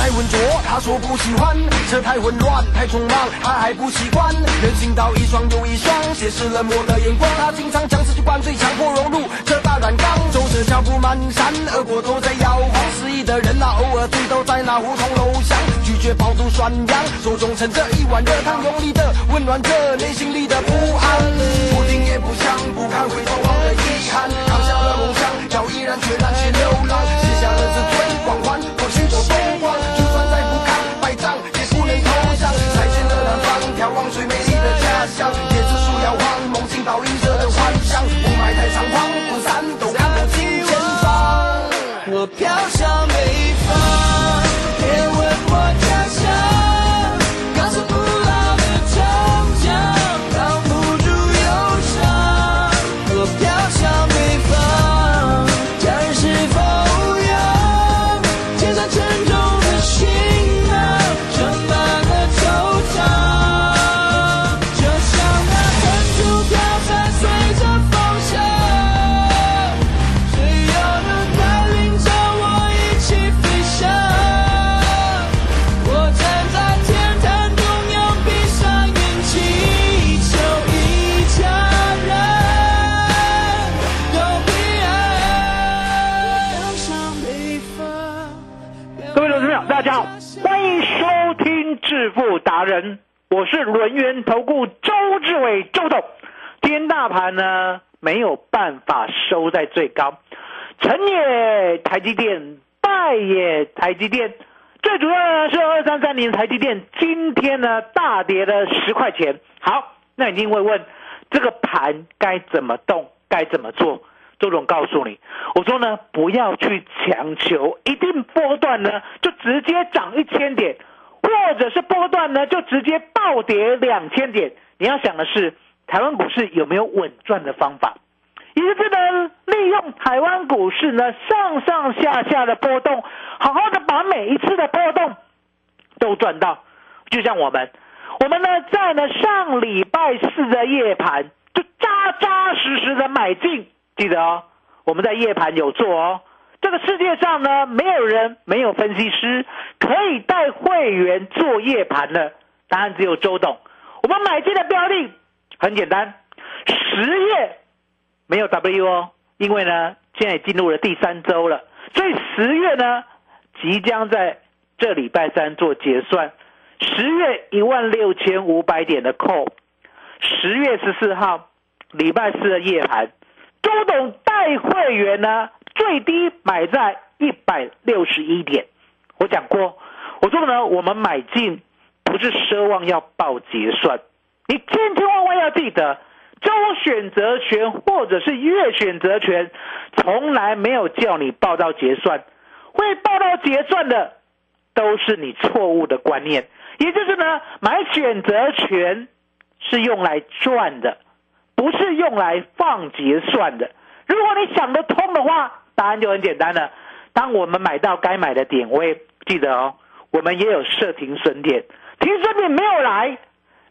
太浑浊，他说不喜欢；车太混乱太匆忙，他还不习惯。人行道一双又一双，斜视冷漠的眼光。他经常将自己灌醉，强迫融入这大染缸。走着脚步蹒跚，耳朵都在摇晃。失意的人啊，偶尔醉倒在那胡同楼下，拒绝饱读涮羊，手中盛着一碗热汤，用力的温暖着内心里的不安。不听也不想，不堪回头望的遗憾，扛下了梦想，要毅然决然人，我是轮源投顾周志伟周董。今天大盘呢没有办法收在最高，成也台积电，败也台积电。最主要呢是二三三零台积电今天呢大跌了十块钱。好，那你一定会问，这个盘该怎么动，该怎么做？周总告诉你，我说呢，不要去强求，一定波段呢就直接涨一千点，或者是波段呢就直接暴跌两千点。你要想的是，台湾股市有没有稳赚的方法？也就是呢，利用台湾股市呢上上下下的波动，好好的把每一次的波动都赚到。就像我们，我们呢在呢上礼拜四的夜盘就扎扎实实的买进，记得哦，我们在夜盘有做哦。这个世界上呢，没有人没有分析师可以带会员做夜盘的，答案只有周董。我们买进的标的很简单，十月没有 W 哦，因为呢现在进入了第三周了，所以十月呢即将在这礼拜三做结算。十月一万六千五百点的扣，十月十四号礼拜四的夜盘，周董带会员呢最低买在一百六十一点。我讲过，我说呢，我们买进不是奢望要报结算，你千千万万要记得，周选择权或者是月选择权，从来没有叫你报到结算，会报到结算的都是你错误的观念。也就是呢，买选择权是用来赚的，不是用来放结算的。如果你想得通的话，答案就很简单了。当我们买到该买的点位，记得哦，我们也有设停损点，停损点没有来，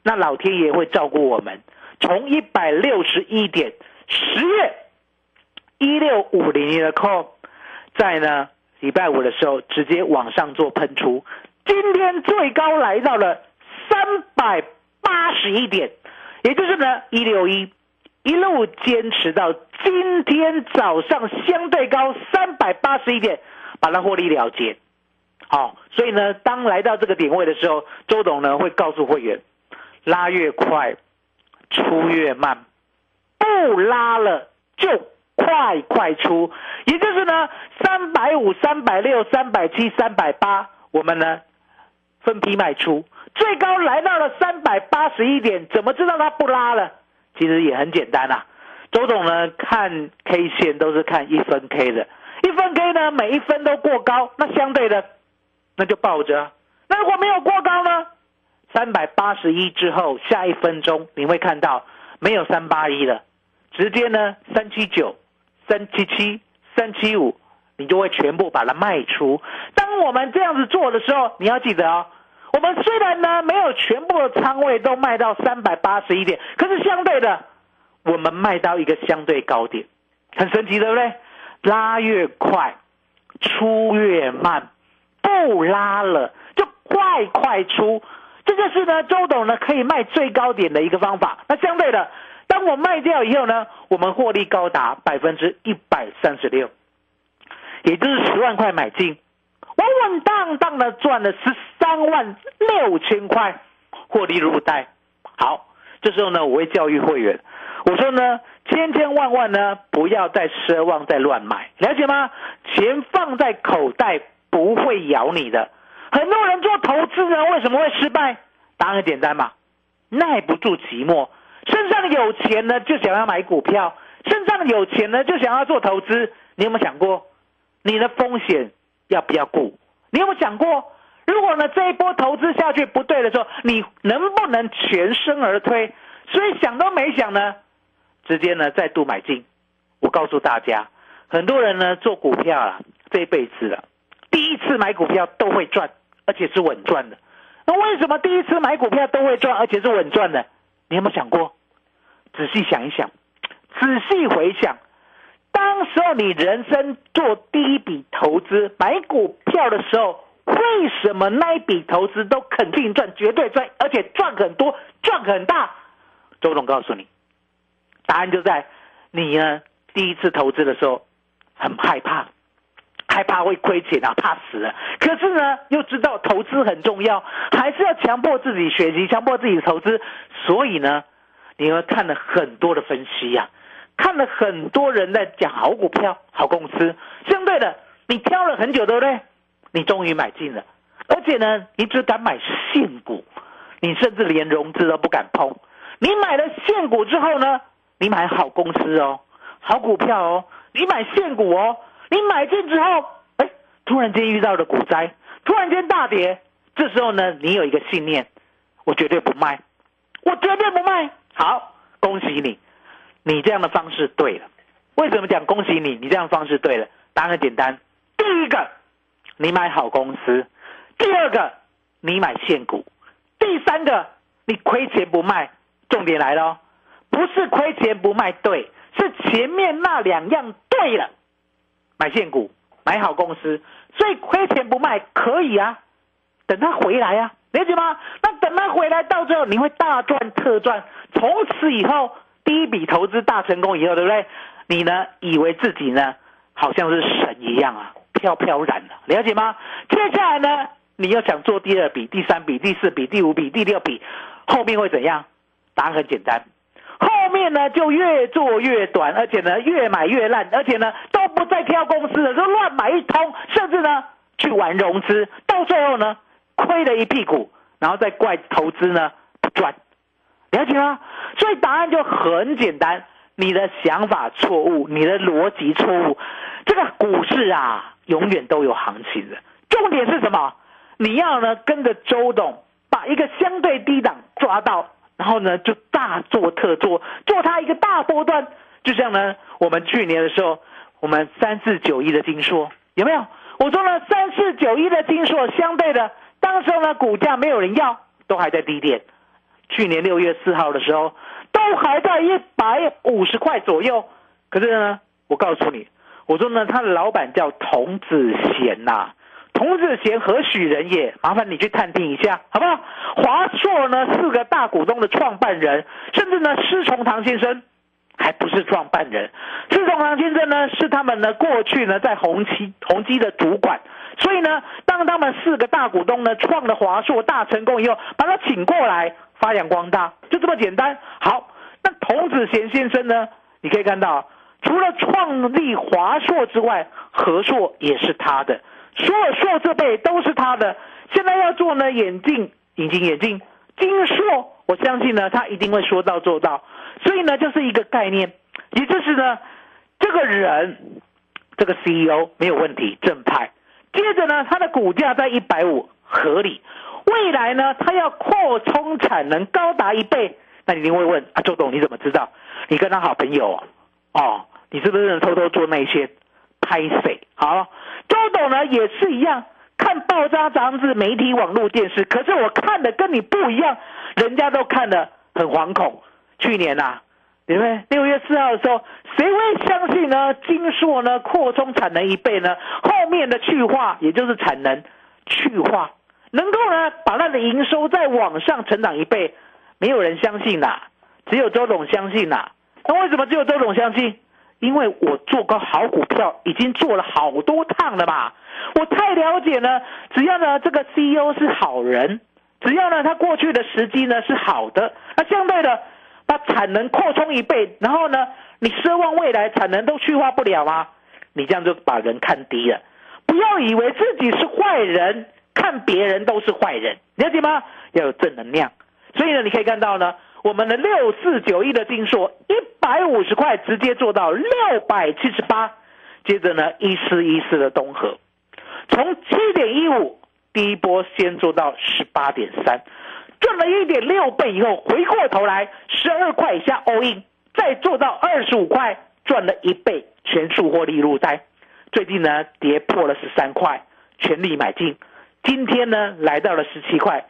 那老天爷会照顾我们。从一百六十一点，十月一六五零零的 call，在呢礼拜五的时候直接往上做喷出。今天最高来到了三百八十一点，也就是呢一六一，一路坚持到今天早上相对高三百八十一点，把它获利了结。好，所以呢，当来到这个点位的时候，周董呢会告诉会员，拉越快，出越慢，不拉了就快快出，也就是呢三百五、三百六、三百七、三百八，我们呢。分批卖出，最高来到了三百八十一点，怎么知道它不拉了？其实也很简单啊。周总呢看 K 线都是看一分 K 的，一分 K 呢每一分都过高，那相对的那就抱着。那如果没有过高呢？三百八十一之后，下一分钟你会看到没有三八一了，直接呢三七九、三七七、三七五，你就会全部把它卖出。当我们这样子做的时候，你要记得哦，我们虽然呢没有全部的仓位都卖到三百八十一点，可是相对的，我们卖到一个相对高点，很神奇，对不对？拉越快，出越慢，不拉了就快快出。这就是呢，周董呢可以卖最高点的一个方法。那相对的，当我卖掉以后呢，我们获利高达百分之一百三十六，也就是十万块买进，稳稳当当的赚了十三万六千块，获利入袋。好，这时候呢，我会教育会员，我说呢，千千万万呢不要再奢望再乱买，了解吗？钱放在口袋不会咬你的。很多人做投资呢，为什么会失败？答案很简单嘛，耐不住寂寞，身上有钱呢就想要买股票，身上有钱呢就想要做投资。你有没有想过，你的风险要不要顾？你有没有想过，如果呢这一波投资下去不对的时候，你能不能全身而退？所以想都没想呢，直接呢再度买进。我告诉大家，很多人呢做股票啊，这一辈子了，第一次买股票都会赚。而且是稳赚的，那为什么第一次买股票都会赚，而且是稳赚的？你有没有想过？仔细想一想，仔细回想，当时候你人生做第一笔投资买股票的时候，为什么那一笔投资都肯定赚，绝对赚，而且赚很多，赚很大？周总告诉你，答案就在你呢。第一次投资的时候很害怕。害怕会亏钱啊，怕死了。可是呢，又知道投资很重要，还是要强迫自己学习，强迫自己投资。所以呢，你会看了很多的分析呀，看了很多人在讲好股票、好公司。相对的，你挑了很久，对不对？你终于买进了，而且呢，你只敢买现股，你甚至连融资都不敢碰。你买了现股之后呢，你买好公司哦，好股票哦，你买现股哦。你买进之后，哎，突然间遇到了股灾，突然间大跌，这时候呢，你有一个信念，我绝对不卖，我绝对不卖。好，恭喜你，你这样的方式对了。为什么讲恭喜你？你这样方式对了，答案很简单。第一个，你买好公司；第二个，你买现股；第三个，你亏钱不卖。重点来了，不是亏钱不卖对，是前面那两样对了。买现股，买好公司，所以亏钱不卖可以啊，等它回来啊，理解吗？那等它回来到最后，你会大赚特赚。从此以后，第一笔投资大成功以后，对不对？你呢，以为自己呢，好像是神一样啊，飘飘然了，了解吗？接下来呢，你要想做第二笔、第三笔、第四笔、第五笔、第六笔，后面会怎样？答案很简单。后面呢就越做越短，而且呢越买越烂，而且呢都不再挑公司了，就乱买一通，甚至呢去玩融资，到最后呢亏了一屁股，然后再怪投资呢不赚，了解吗？所以答案就很简单，你的想法错误，你的逻辑错误，这个股市啊永远都有行情的，重点是什么？你要呢跟着周董把一个相对低档抓到。然后呢，就大做特做，做它一个大波段，就像呢，我们去年的时候，我们三四九一的金硕有没有？我说呢，三四九一的金硕相对的，当时候呢，股价没有人要，都还在低点。去年六月四号的时候，都还在一百五十块左右。可是呢，我告诉你，我说呢，他的老板叫童子贤呐。童子贤何许人也？麻烦你去探听一下，好不好？华硕呢，四个大股东的创办人，甚至呢，施崇堂先生还不是创办人。施崇堂先生呢，是他们呢过去呢在宏基宏基的主管。所以呢，当他们四个大股东呢创了华硕大成功以后，把他请过来发扬光大，就这么简单。好，那童子贤先生呢，你可以看到，除了创立华硕之外，和硕也是他的。所有硕设备都是他的，现在要做呢眼镜、隐形眼镜、金硕，我相信呢他一定会说到做到。所以呢，就是一个概念，也就是呢，这个人这个 CEO 没有问题，正派。接着呢，他的股价在一百五，合理。未来呢，它要扩充产能高达一倍，那你一定会问啊，周董你怎么知道？你跟他好朋友哦，你是不是偷偷做那些拍谁？好，周董呢也是一样，看报章杂志、媒体、网络、电视，可是我看的跟你不一样，人家都看的很惶恐。去年呐。对不对？六月四号的时候，谁会相信呢？金硕呢扩充产能一倍呢？后面的去化，也就是产能去化，能够呢把它的营收再往上成长一倍，没有人相信呐，只有周董相信呐。那为什么只有周董相信？因为我做个好股票已经做了好多趟了嘛，我太了解呢。只要呢这个 CEO 是好人，只要呢他过去的时机呢是好的，那相对的。把产能扩充一倍，然后呢，你奢望未来产能都去化不了吗？你这样就把人看低了。不要以为自己是坏人，看别人都是坏人，了解吗？要有正能量。所以呢，你可以看到呢，我们的六四九一的金硕一百五十块直接做到六百七十八，接着呢一四一四的东河，从七点一五第一波先做到十八点三。赚了一点六倍以后，回过头来十二块以下 all in，再做到二十五块，赚了一倍，全数获利入袋。最近呢，跌破了十三块，全力买进。今天呢，来到了十七块，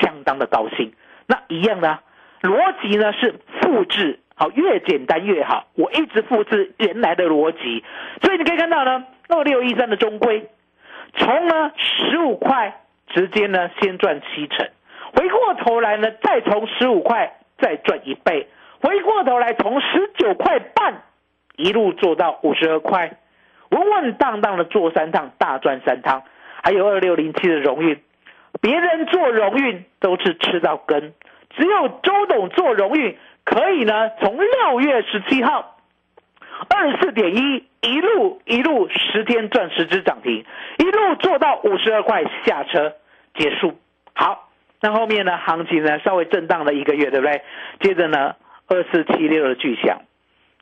相当的高兴。那一样呢，逻辑呢是复制，好，越简单越好。我一直复制原来的逻辑，所以你可以看到呢，二六一三的中规，从呢十五块直接呢先赚七成。回过头来呢，再从十五块再赚一倍，回过头来从十九块半一路做到五十二块，稳稳当当的做三趟大赚三趟。还有二六零七的荣运，别人做荣运都是吃到根，只有周董做荣运可以呢，从六月十七号二十四点一一路一路十天赚十只涨停，一路做到五十二块下车结束。好。那后面呢？行情呢？稍微震荡了一个月，对不对？接着呢，二四七六的巨响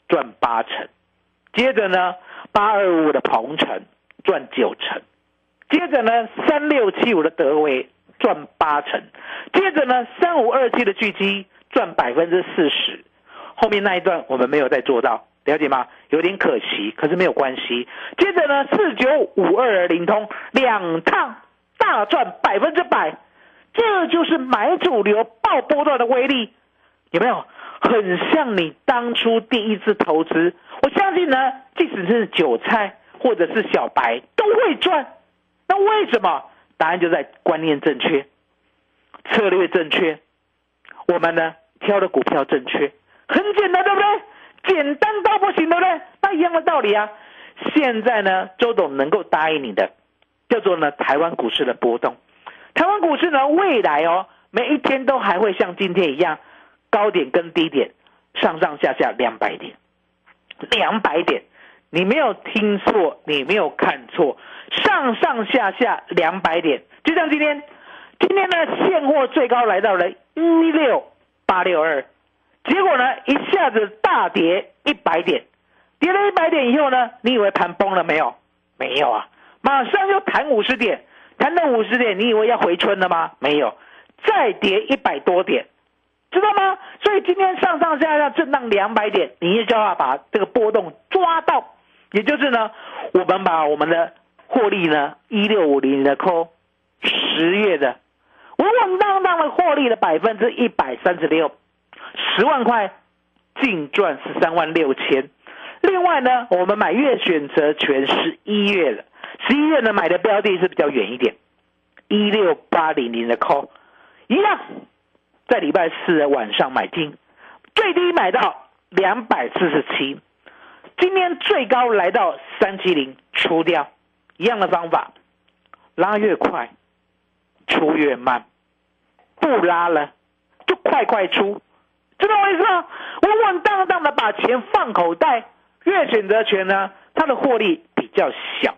赚八成，接着呢，八二五的鹏程赚九成，接着呢，三六七五的德威赚八成，接着呢，三五二七的巨基赚百分之四十。后面那一段我们没有再做到，了解吗？有点可惜，可是没有关系。接着呢，四九五二灵通两趟大赚百分之百。这就是买主流爆波段的威力，有没有？很像你当初第一次投资。我相信呢，即使是韭菜或者是小白都会赚。那为什么？答案就在观念正确，策略正确，我们呢挑的股票正确，很简单，对不对？简单到不行，对不对？那一样的道理啊。现在呢，周董能够答应你的，叫做呢台湾股市的波动。台湾股市呢，未来哦，每一天都还会像今天一样，高点跟低点，上上下下两百点，两百点，你没有听错，你没有看错，上上下下两百点，就像今天，今天呢，现货最高来到了一六八六二，结果呢，一下子大跌一百点，跌了一百点以后呢，你以为盘崩了没有？没有啊，马上就弹五十点。谈到五十点，你以为要回春了吗？没有，再跌一百多点，知道吗？所以今天上上下下震荡两百点，你也就要把这个波动抓到，也就是呢，我们把我们的获利呢一六五零的扣十月的稳稳当当的获利了百分之一百三十六，十万块净赚十三万六千。另外呢，我们买月选择权十一月的。十一月呢，买的标的是比较远一点，一六八零零的 call，一样，在礼拜四的晚上买进，最低买到两百四十七，今天最高来到三七零，出掉，一样的方法，拉越快，出越慢，不拉了，就快快出，知道为什么？稳稳当当的把钱放口袋，越选择权呢，它的获利比较小。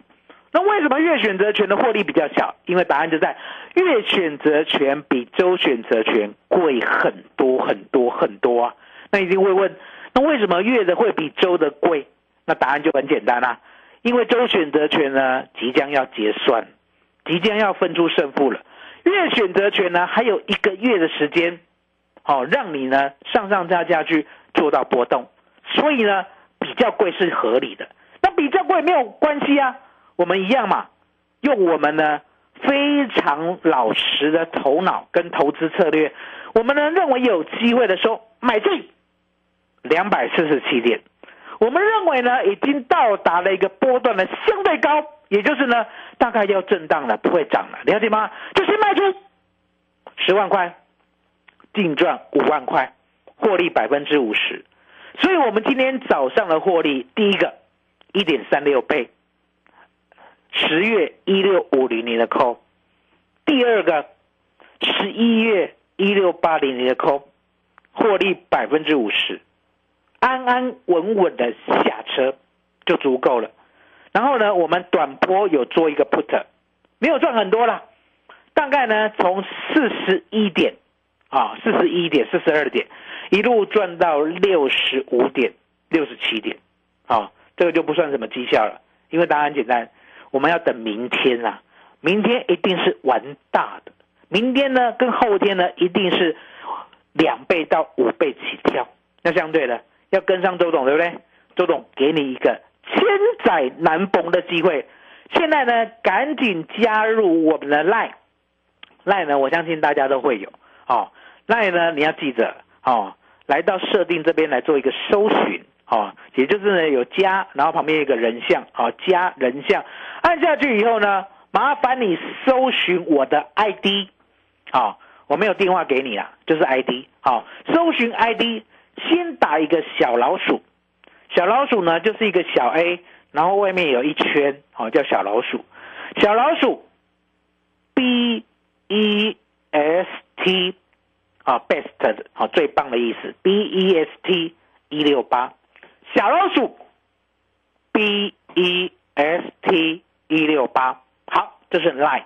那为什么越选择权的获利比较小？因为答案就在越选择权比周选择权贵很多很多很多啊！那一定会问，那为什么月的会比周的贵？那答案就很简单啦，因为周选择权呢即将要结算，即将要分出胜负了。月选择权呢还有一个月的时间，哦，让你呢上上下下去做到波动，所以呢比较贵是合理的。那比较贵没有关系啊，我们一样嘛，用我们呢非常老实的头脑跟投资策略，我们呢认为有机会的时候买进两百四十七点，我们认为呢已经到达了一个波段的相对高，也就是呢大概要震荡了，不会涨了，了解吗？就先卖出十万块，净赚五万块，获利百分之五十。所以我们今天早上的获利，第一个一点三六倍，十月一六五零年的空第二个十一月一六八零年的空获利百分之五十，安安稳稳的下车就足够了。然后呢，我们短波有做一个 put，没有赚很多啦，大概呢从四十一点啊，四十一点、四十二点，一路赚到六十五点、六十七点，啊，这个就不算什么绩效了，因为答案简单，我们要等明天啊，明天一定是玩大的，明天呢跟后天呢一定是两倍到五倍起跳，那相对的要跟上周董，对不对？周董给你一个千载难逢的机会，现在呢赶紧加入我们的 line，line 呢我相信大家都会有。哦，line 呢你要记着哦，来到设定这边来做一个搜寻。哦，也就是呢有加，然后旁边有一个人像，好加人像，按下去以后呢，麻烦你搜寻我的 ID，好，我没有电话给你啦，就是 ID，好，搜寻 ID，先打一个小老鼠，小老鼠呢就是一个小 A，然后外面有一圈，好叫小老鼠，小老鼠 B E S T，啊 best，好最棒的意思，B E S T 一六八。小老鼠，B E S T 一六八，好，这是 line。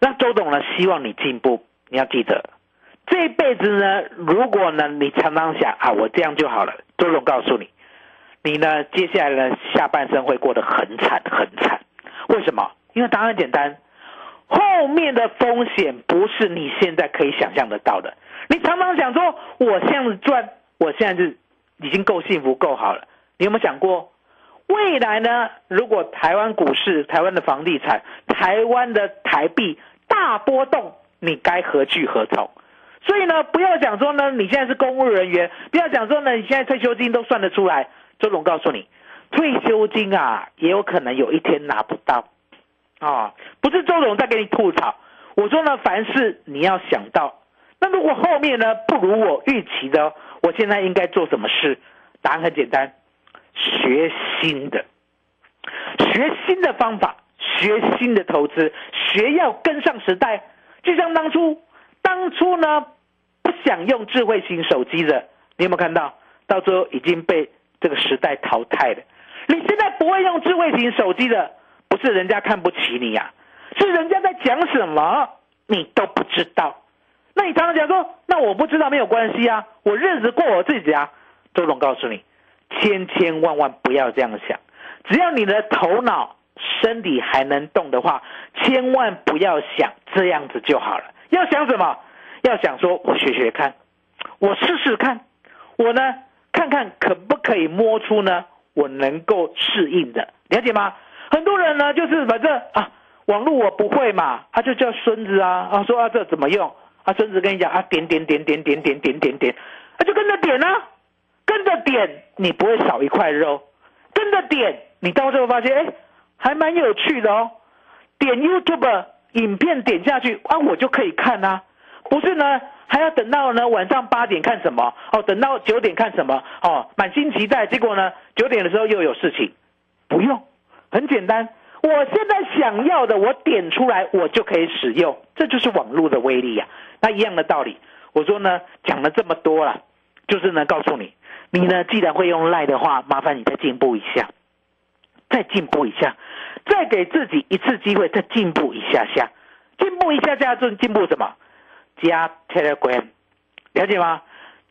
那周董呢？希望你进步，你要记得，这一辈子呢，如果呢你常常想啊，我这样就好了。周董告诉你，你呢接下来呢下半生会过得很惨很惨。为什么？因为答案简单，后面的风险不是你现在可以想象得到的。你常常想说，我现在赚，我现在是。已经够幸福够好了，你有没有想过，未来呢？如果台湾股市、台湾的房地产、台湾的台币大波动，你该何去何从？所以呢，不要讲说呢，你现在是公务人员，不要讲说呢，你现在退休金都算得出来。周总告诉你，退休金啊，也有可能有一天拿不到啊！不是周总在给你吐槽，我说呢，凡事你要想到，那如果后面呢不如我预期的。我现在应该做什么事？答案很简单，学新的，学新的方法，学新的投资，学要跟上时代。就像当初，当初呢不想用智慧型手机的，你有没有看到？到最后已经被这个时代淘汰了。你现在不会用智慧型手机的，不是人家看不起你呀，是人家在讲什么你都不知道。那你常常讲说，那我不知道没有关系啊，我日子过我自己啊。周总告诉你，千千万万不要这样想，只要你的头脑、身体还能动的话，千万不要想这样子就好了。要想什么？要想说我学学看，我试试看，我呢看看可不可以摸出呢我能够适应的，了解吗？很多人呢就是反正啊，网络我不会嘛，他就叫孙子啊啊说啊这怎么用？啊，孙子跟你讲啊，点点点点点点点点点，就跟着点啊，跟着点，你不会少一块肉，跟着点，你到最后发现，哎，还蛮有趣的哦。点 YouTube 影片点下去啊，我就可以看啊，不是呢，还要等到呢晚上八点看什么？哦，等到九点看什么？哦，满心期待，结果呢九点的时候又有事情，不用，很简单。我现在想要的，我点出来，我就可以使用，这就是网络的威力呀。那一样的道理，我说呢，讲了这么多了，就是呢，告诉你，你呢，既然会用赖的话，麻烦你再进步一下，再进步一下，再给自己一次机会，再进步一下下，进步一下下，就进步什么？加 Telegram，了解吗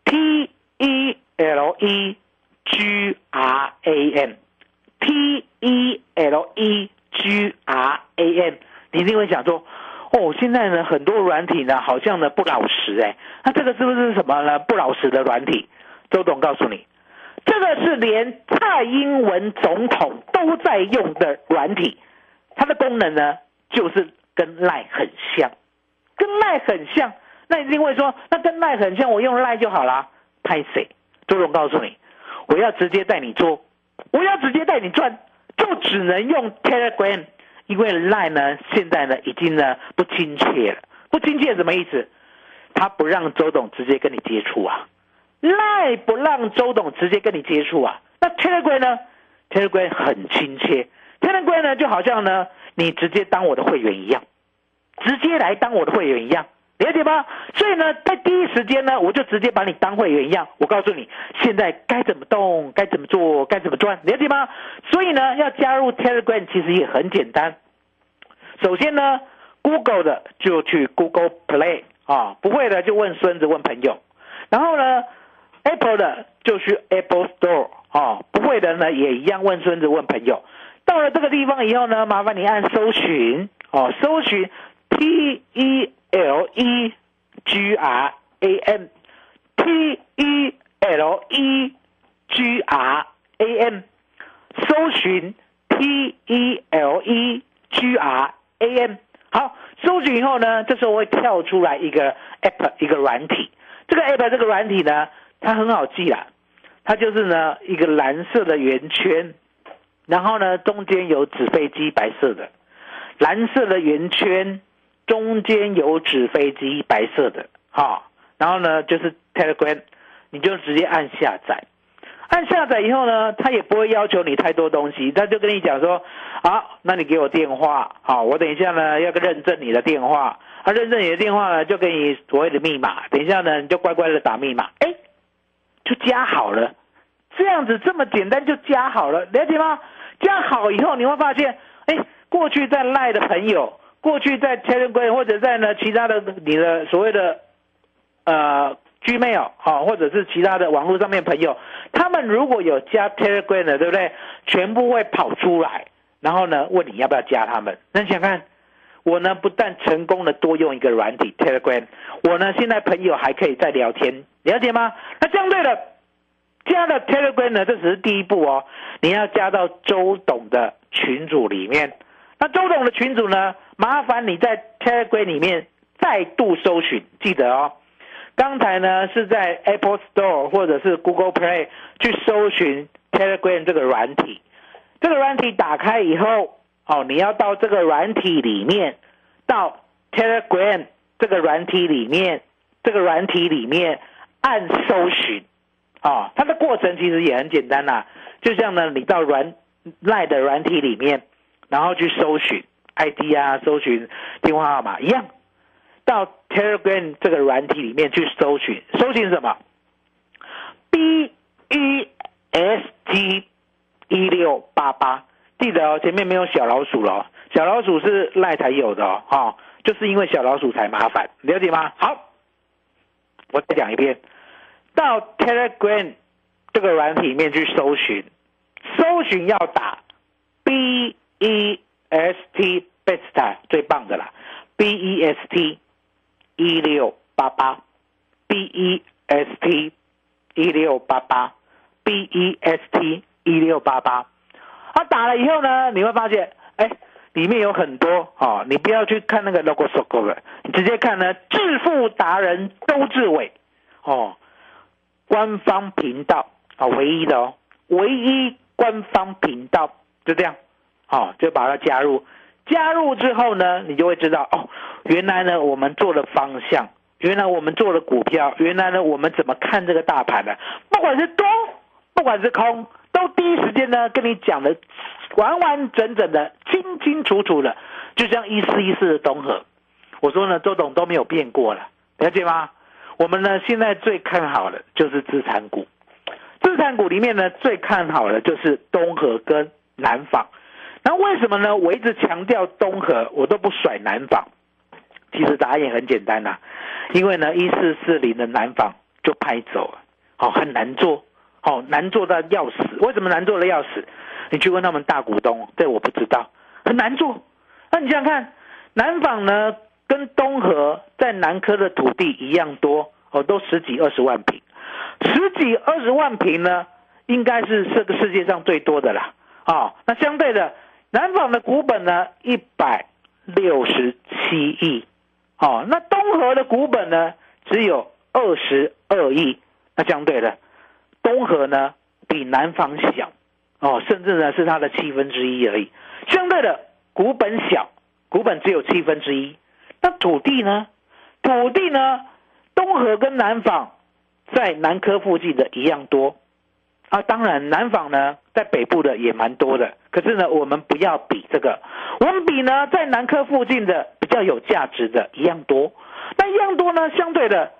？T E L E G R A M，T E L E G R A M，你一定会想说，哦，现在呢很多软体呢好像呢不老实哎，那这个是不是什么呢？不老实的软体？周董告诉你，这个是连蔡英文总统都在用的软体，它的功能呢就是跟赖很像，跟赖很像。那一定会说，那跟赖很像，我用赖就好啦。拍谁？周总告诉你，我要直接带你做，我要直接带你赚，就只能用 Telegram，因为赖呢现在呢已经呢不亲切了，不亲切什么意思？他不让周董直接跟你接触啊，赖不让周董直接跟你接触啊。那 Telegram 呢？Telegram 很亲切，Telegram 呢就好像呢你直接当我的会员一样，直接来当我的会员一样。了解吗？所以呢，在第一时间呢，我就直接把你当会员一样。我告诉你，现在该怎么动，该怎么做，该怎么赚，了解吗？所以呢，要加入 Telegram 其实也很简单。首先呢，Google 的就去 Google Play 啊，不会的就问孙子问朋友。然后呢，Apple 的就去 Apple Store 啊，不会的呢也一样问孙子问朋友。到了这个地方以后呢，麻烦你按搜寻哦，搜寻 T E。L E G R A M，T E L E G R A M，搜寻 T E L E G R A M，好，搜寻以后呢，这时候会跳出来一个 App，一个软体。这个 App 这个软体呢，它很好记啦，它就是呢一个蓝色的圆圈，然后呢中间有纸飞机，白色的，蓝色的圆圈。中间有纸飞机，白色的，哈，然后呢就是 Telegram，你就直接按下载，按下载以后呢，他也不会要求你太多东西，他就跟你讲说，好，那你给我电话，好，我等一下呢要个认证你的电话，他认证你的电话呢就给你所谓的密码，等一下呢你就乖乖的打密码，哎，就加好了，这样子这么简单就加好了，了解吗？加好以后你会发现，哎，过去在赖的朋友。过去在 Telegram 或者在呢其他的你的所谓的呃 Gmail 好，或者是其他的网络上面朋友，他们如果有加 Telegram 的，对不对？全部会跑出来，然后呢问你要不要加他们。那你想看我呢不但成功的多用一个软体 Telegram，我呢现在朋友还可以再聊天，了解吗？那相对的加了 Telegram 呢，这只是第一步哦，你要加到周董的群组里面。那周董的群组呢？麻烦你在 Telegram 里面再度搜寻，记得哦。刚才呢是在 Apple Store 或者是 Google Play 去搜寻 Telegram 这个软体。这个软体打开以后，哦，你要到这个软体里面，到 Telegram 这个软体里面，这个软体里面按搜寻。啊，它的过程其实也很简单呐，就像呢，你到软赖的软体里面，然后去搜寻。ID 啊，搜寻电话号码一样，到 Telegram 这个软体里面去搜寻，搜寻什么？b e s g 一六八八，记得哦，前面没有小老鼠了，小老鼠是赖才有的哦，哈，就是因为小老鼠才麻烦，了解吗？好，我再讲一遍，到 Telegram 这个软体里面去搜寻，搜寻要打 B E。S T best 最棒的啦，B E S T 一六八八，B E S T 一六八八，B E S T 一六八八。他打了以后呢，你会发现，哎，里面有很多哦，你不要去看那个 logo s o g o 了，你直接看呢，致富达人周志伟哦，官方频道啊，唯一的哦，唯一官方频道就这样。好，就把它加入。加入之后呢，你就会知道哦，原来呢我们做的方向，原来我们做的股票，原来呢我们怎么看这个大盘的？不管是多，不管是空，都第一时间呢跟你讲的完完整整的、清清楚楚的，就像一四一四的东河。我说呢，周董都没有变过了，了解吗？我们呢现在最看好的就是资产股，资产股里面呢最看好的就是东河跟南纺。那为什么呢？我一直强调东河，我都不甩南纺。其实答案也很简单呐，因为呢，一四四零的南纺就拍走了，好很难做，好难做到要死。为什么难做的要死？你去问他们大股东，这我不知道，很难做。那你想想看，南纺呢跟东河在南科的土地一样多哦，都十几二十万平，十几二十万平呢，应该是这个世界上最多的啦。啊，那相对的，南纺的股本呢一百六十七亿，哦，那东河的股本呢只有二十二亿，那相对的，东河呢比南纺小，哦，甚至呢是它的七分之一而已，相对的。股本小，股本只有七分之一。那土地呢？土地呢？东河跟南纺在南科附近的一样多啊。当然，南纺呢在北部的也蛮多的。可是呢，我们不要比这个，我们比呢在南科附近的比较有价值的一样多。那一样多呢，相对的，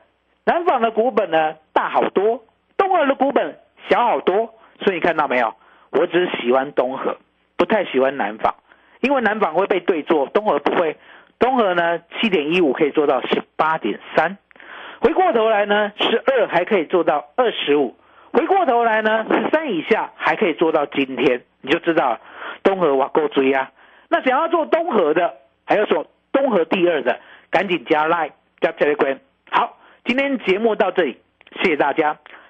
南纺的股本呢大好多，东河的股本小好多。所以你看到没有？我只是喜欢东河，不太喜欢南纺。因为南纺会被对做，东河不会。东河呢，七点一五可以做到十八点三，回过头来呢，十二还可以做到二十五，回过头来呢，十三以下还可以做到今天，你就知道东河哇够追啊。那想要做东河的，还要做东河第二的，赶紧加 Line 加 Telegram。好，今天节目到这里，谢谢大家，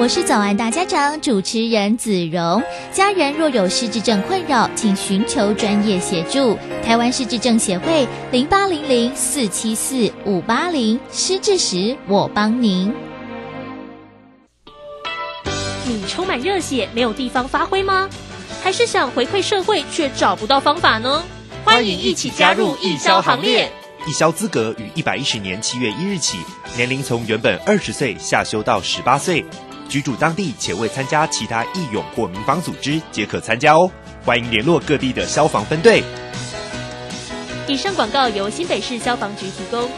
我是早安大家长主持人子荣。家人若有失智症困扰，请寻求专业协助。台湾失智症协会零八零零四七四五八零，失智时我帮您。你充满热血，没有地方发挥吗？还是想回馈社会，却找不到方法呢？欢迎一起加入义消行列。义消资格于一百一十年七月一日起，年龄从原本二十岁下修到十八岁，居住当地且未参加其他义勇或民防组织皆可参加哦。欢迎联络各地的消防分队。以上广告由新北市消防局提供。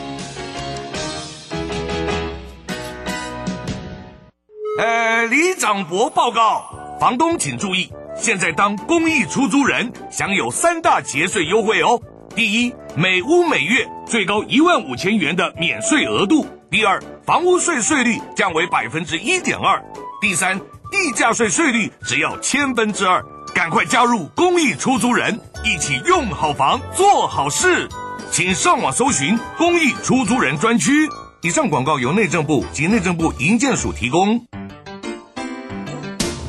呃，李长博报告，房东请注意，现在当公益出租人享有三大节税优惠哦。第一，每屋每月最高一万五千元的免税额度；第二，房屋税税率降为百分之一点二；第三，地价税税率只要千分之二。赶快加入公益出租人，一起用好房做好事，请上网搜寻公益出租人专区。以上广告由内政部及内政部营建署提供。